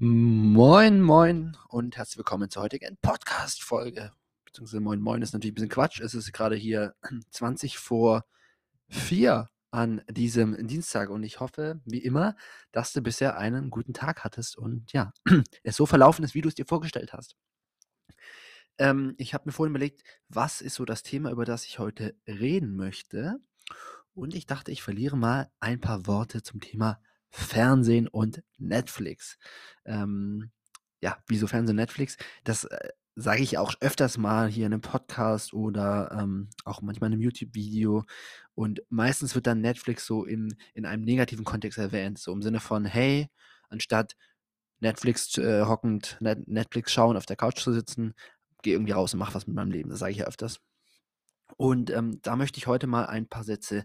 Moin, moin und herzlich willkommen zur heutigen Podcast-Folge. Beziehungsweise moin, moin ist natürlich ein bisschen Quatsch. Es ist gerade hier 20 vor 4 an diesem Dienstag und ich hoffe, wie immer, dass du bisher einen guten Tag hattest und ja, es so verlaufen ist, wie du es dir vorgestellt hast. Ähm, ich habe mir vorhin überlegt, was ist so das Thema, über das ich heute reden möchte und ich dachte, ich verliere mal ein paar Worte zum Thema Fernsehen und Netflix. Ähm, ja, wieso Fernsehen und Netflix? Das äh, sage ich auch öfters mal hier in einem Podcast oder ähm, auch manchmal in einem YouTube-Video. Und meistens wird dann Netflix so in, in einem negativen Kontext erwähnt, so im Sinne von, hey, anstatt Netflix äh, hockend, Net Netflix schauen, auf der Couch zu sitzen, geh irgendwie raus und mach was mit meinem Leben. Das sage ich ja öfters. Und ähm, da möchte ich heute mal ein paar Sätze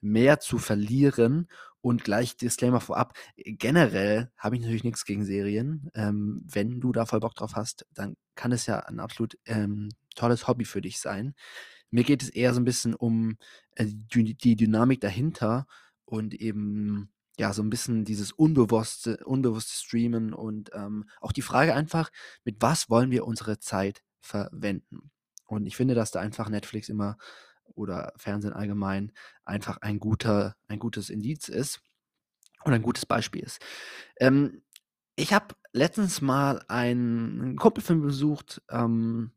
mehr zu verlieren. Und gleich Disclaimer vorab, generell habe ich natürlich nichts gegen Serien. Ähm, wenn du da voll Bock drauf hast, dann kann es ja ein absolut ähm, tolles Hobby für dich sein. Mir geht es eher so ein bisschen um äh, die, die Dynamik dahinter und eben ja, so ein bisschen dieses unbewusste, unbewusste Streamen und ähm, auch die Frage einfach, mit was wollen wir unsere Zeit verwenden? Und ich finde, dass da einfach Netflix immer oder Fernsehen allgemein einfach ein guter, ein gutes Indiz ist und ein gutes Beispiel ist. Ähm, ich habe letztens mal einen Kumpelfilm besucht, ähm,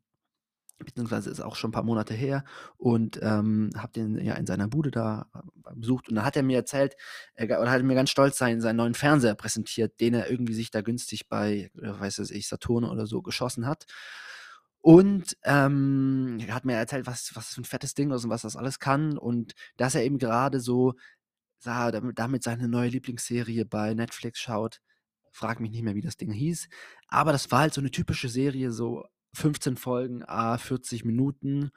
beziehungsweise ist auch schon ein paar Monate her und ähm, habe den ja in seiner Bude da äh, besucht und da hat er mir erzählt äh, oder hat er mir ganz stolz sein, seinen neuen Fernseher präsentiert, den er irgendwie sich da günstig bei, äh, weiß ich, Saturn oder so geschossen hat. Und ähm, er hat mir erzählt, was, was für ein fettes Ding ist und was das alles kann. Und dass er eben gerade so sah, damit, seine neue Lieblingsserie bei Netflix schaut. Frag mich nicht mehr, wie das Ding hieß. Aber das war halt so eine typische Serie, so 15 Folgen, a 40 Minuten.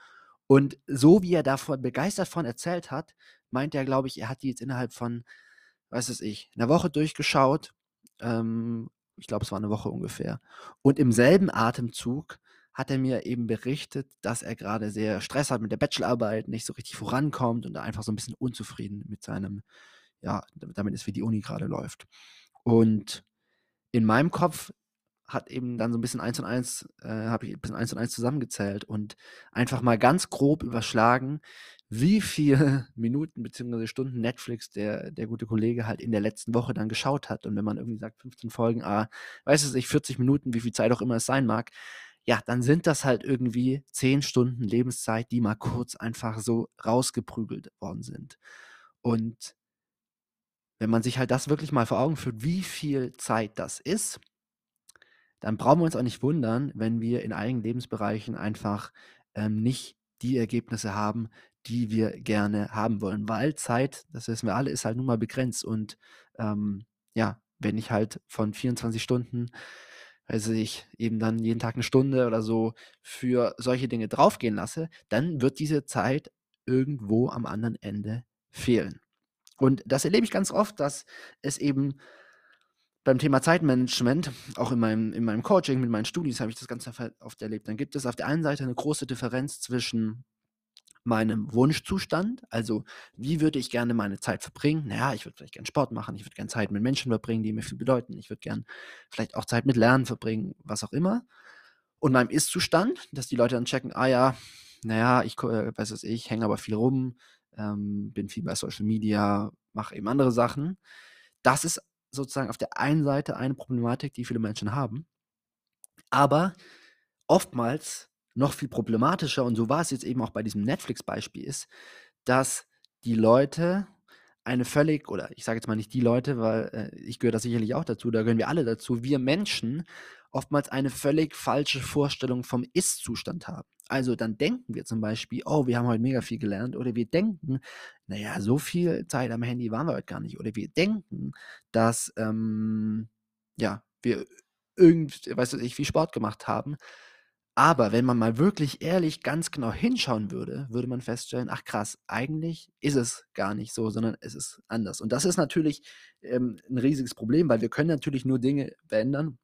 Und so wie er davon begeistert von erzählt hat, meint er, glaube ich, er hat die jetzt innerhalb von, weiß es ich, einer Woche durchgeschaut. Ähm, ich glaube, es war eine Woche ungefähr. Und im selben Atemzug hat er mir eben berichtet, dass er gerade sehr Stress hat mit der Bachelorarbeit, nicht so richtig vorankommt und einfach so ein bisschen unzufrieden mit seinem, ja, damit ist, wie die Uni gerade läuft. Und in meinem Kopf hat eben dann so ein bisschen eins und eins, äh, habe ich ein bisschen eins und eins zusammengezählt und einfach mal ganz grob überschlagen, wie viele Minuten bzw. Stunden Netflix der, der gute Kollege halt in der letzten Woche dann geschaut hat. Und wenn man irgendwie sagt, 15 Folgen, ah, weiß es nicht, 40 Minuten, wie viel Zeit auch immer es sein mag, ja, dann sind das halt irgendwie zehn Stunden Lebenszeit, die mal kurz einfach so rausgeprügelt worden sind. Und wenn man sich halt das wirklich mal vor Augen führt, wie viel Zeit das ist, dann brauchen wir uns auch nicht wundern, wenn wir in einigen Lebensbereichen einfach ähm, nicht die Ergebnisse haben, die wir gerne haben wollen. Weil Zeit, das wissen wir alle, ist halt nun mal begrenzt. Und ähm, ja, wenn ich halt von 24 Stunden weiß ich, eben dann jeden Tag eine Stunde oder so für solche Dinge draufgehen lasse, dann wird diese Zeit irgendwo am anderen Ende fehlen. Und das erlebe ich ganz oft, dass es eben beim Thema Zeitmanagement, auch in meinem, in meinem Coaching, mit meinen Studis habe ich das ganz oft erlebt. Dann gibt es auf der einen Seite eine große Differenz zwischen meinem Wunschzustand, also wie würde ich gerne meine Zeit verbringen? Naja, ich würde vielleicht gerne Sport machen, ich würde gerne Zeit mit Menschen verbringen, die mir viel bedeuten, ich würde gerne vielleicht auch Zeit mit Lernen verbringen, was auch immer. Und meinem Ist-Zustand, dass die Leute dann checken, ah ja, naja, ich äh, weiß was ich, hänge aber viel rum, ähm, bin viel bei Social Media, mache eben andere Sachen. Das ist sozusagen auf der einen Seite eine Problematik, die viele Menschen haben. Aber oftmals noch viel problematischer, und so war es jetzt eben auch bei diesem Netflix-Beispiel, ist, dass die Leute eine völlig, oder ich sage jetzt mal nicht die Leute, weil äh, ich gehöre da sicherlich auch dazu, da gehören wir alle dazu, wir Menschen oftmals eine völlig falsche Vorstellung vom Ist-Zustand haben. Also dann denken wir zum Beispiel, oh, wir haben heute mega viel gelernt, oder wir denken, naja, so viel Zeit am Handy waren wir heute gar nicht, oder wir denken, dass, ähm, ja, wir irgendwie, weißt du, ich viel Sport gemacht haben, aber wenn man mal wirklich ehrlich ganz genau hinschauen würde, würde man feststellen, ach krass, eigentlich ist es gar nicht so, sondern es ist anders. Und das ist natürlich ähm, ein riesiges Problem, weil wir können natürlich nur Dinge verändern,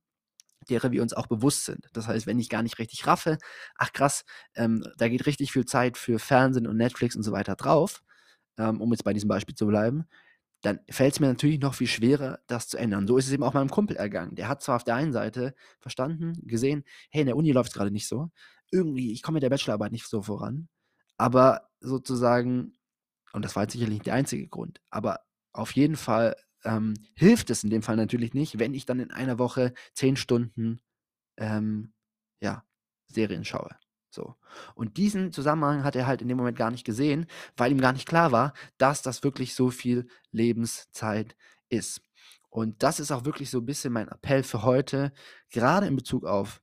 derer wir uns auch bewusst sind. Das heißt, wenn ich gar nicht richtig raffe, ach krass, ähm, da geht richtig viel Zeit für Fernsehen und Netflix und so weiter drauf, ähm, um jetzt bei diesem Beispiel zu bleiben, dann fällt es mir natürlich noch viel schwerer, das zu ändern. So ist es eben auch meinem Kumpel ergangen. Der hat zwar auf der einen Seite verstanden, gesehen, hey, in der Uni läuft es gerade nicht so. Irgendwie, ich komme mit der Bachelorarbeit nicht so voran. Aber sozusagen, und das war jetzt sicherlich nicht der einzige Grund, aber auf jeden Fall ähm, hilft es in dem Fall natürlich nicht, wenn ich dann in einer Woche zehn Stunden ähm, ja, Serien schaue. So. Und diesen Zusammenhang hat er halt in dem Moment gar nicht gesehen, weil ihm gar nicht klar war, dass das wirklich so viel Lebenszeit ist. Und das ist auch wirklich so ein bisschen mein Appell für heute, gerade in Bezug auf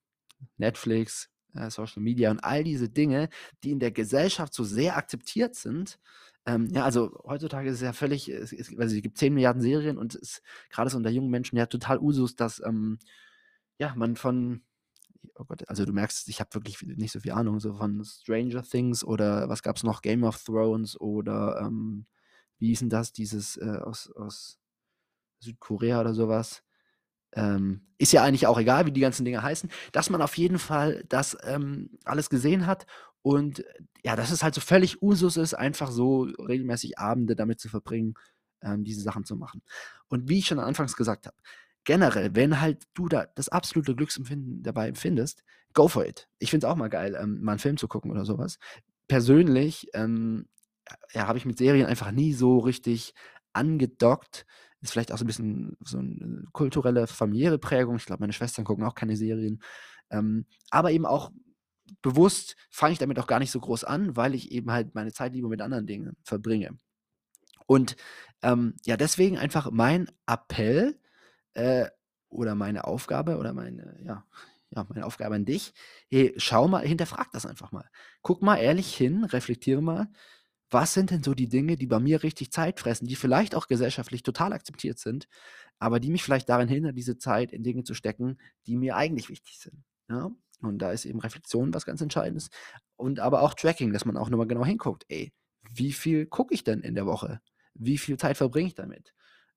Netflix, äh, Social Media und all diese Dinge, die in der Gesellschaft so sehr akzeptiert sind. Ähm, ja, also heutzutage ist es ja völlig, es, es, also es gibt 10 Milliarden Serien und es ist gerade so unter jungen Menschen ja total Usus, dass ähm, ja, man von, oh Gott, also du merkst, ich habe wirklich nicht so viel Ahnung, so von Stranger Things oder was gab es noch, Game of Thrones oder ähm, wie hieß denn das, dieses äh, aus, aus Südkorea oder sowas. Ähm, ist ja eigentlich auch egal, wie die ganzen Dinge heißen, dass man auf jeden Fall das ähm, alles gesehen hat und ja, dass es halt so völlig Usus ist, einfach so regelmäßig Abende damit zu verbringen, ähm, diese Sachen zu machen. Und wie ich schon anfangs gesagt habe, generell, wenn halt du da das absolute Glücksempfinden dabei empfindest, go for it. Ich finde es auch mal geil, ähm, mal einen Film zu gucken oder sowas. Persönlich ähm, ja, habe ich mit Serien einfach nie so richtig angedockt. Ist vielleicht auch so ein bisschen so eine kulturelle, familiäre Prägung. Ich glaube, meine Schwestern gucken auch keine Serien. Ähm, aber eben auch bewusst fange ich damit auch gar nicht so groß an, weil ich eben halt meine Zeit lieber mit anderen Dingen verbringe. Und ähm, ja, deswegen einfach mein Appel, äh, oder meine Aufgabe oder meine, ja, ja, meine Aufgabe an dich, hey, schau mal, hinterfrag das einfach mal. Guck mal ehrlich hin, reflektiere mal, was sind denn so die Dinge, die bei mir richtig Zeit fressen, die vielleicht auch gesellschaftlich total akzeptiert sind, aber die mich vielleicht daran hindern, diese Zeit in Dinge zu stecken, die mir eigentlich wichtig sind. Ja? Und da ist eben Reflexion was ganz Entscheidendes. Und aber auch Tracking, dass man auch nochmal genau hinguckt, ey, wie viel gucke ich denn in der Woche? Wie viel Zeit verbringe ich damit?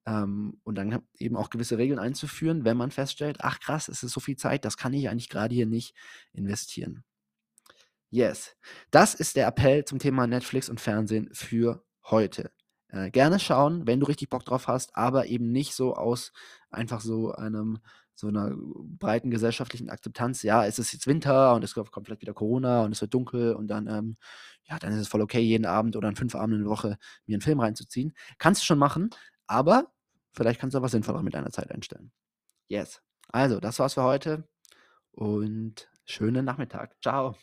Ähm, und dann eben auch gewisse Regeln einzuführen, wenn man feststellt, ach krass, es ist so viel Zeit, das kann ich eigentlich gerade hier nicht investieren. Yes, das ist der Appell zum Thema Netflix und Fernsehen für heute. Äh, gerne schauen, wenn du richtig Bock drauf hast, aber eben nicht so aus einfach so einem so einer breiten gesellschaftlichen Akzeptanz. Ja, es ist jetzt Winter und es kommt vielleicht wieder Corona und es wird dunkel und dann ähm, ja, dann ist es voll okay, jeden Abend oder an fünf Abenden in der Woche mir einen Film reinzuziehen. Kannst du schon machen, aber vielleicht kannst du was Sinnvolleres mit deiner Zeit einstellen. Yes. Also, das war's für heute und schönen Nachmittag. Ciao.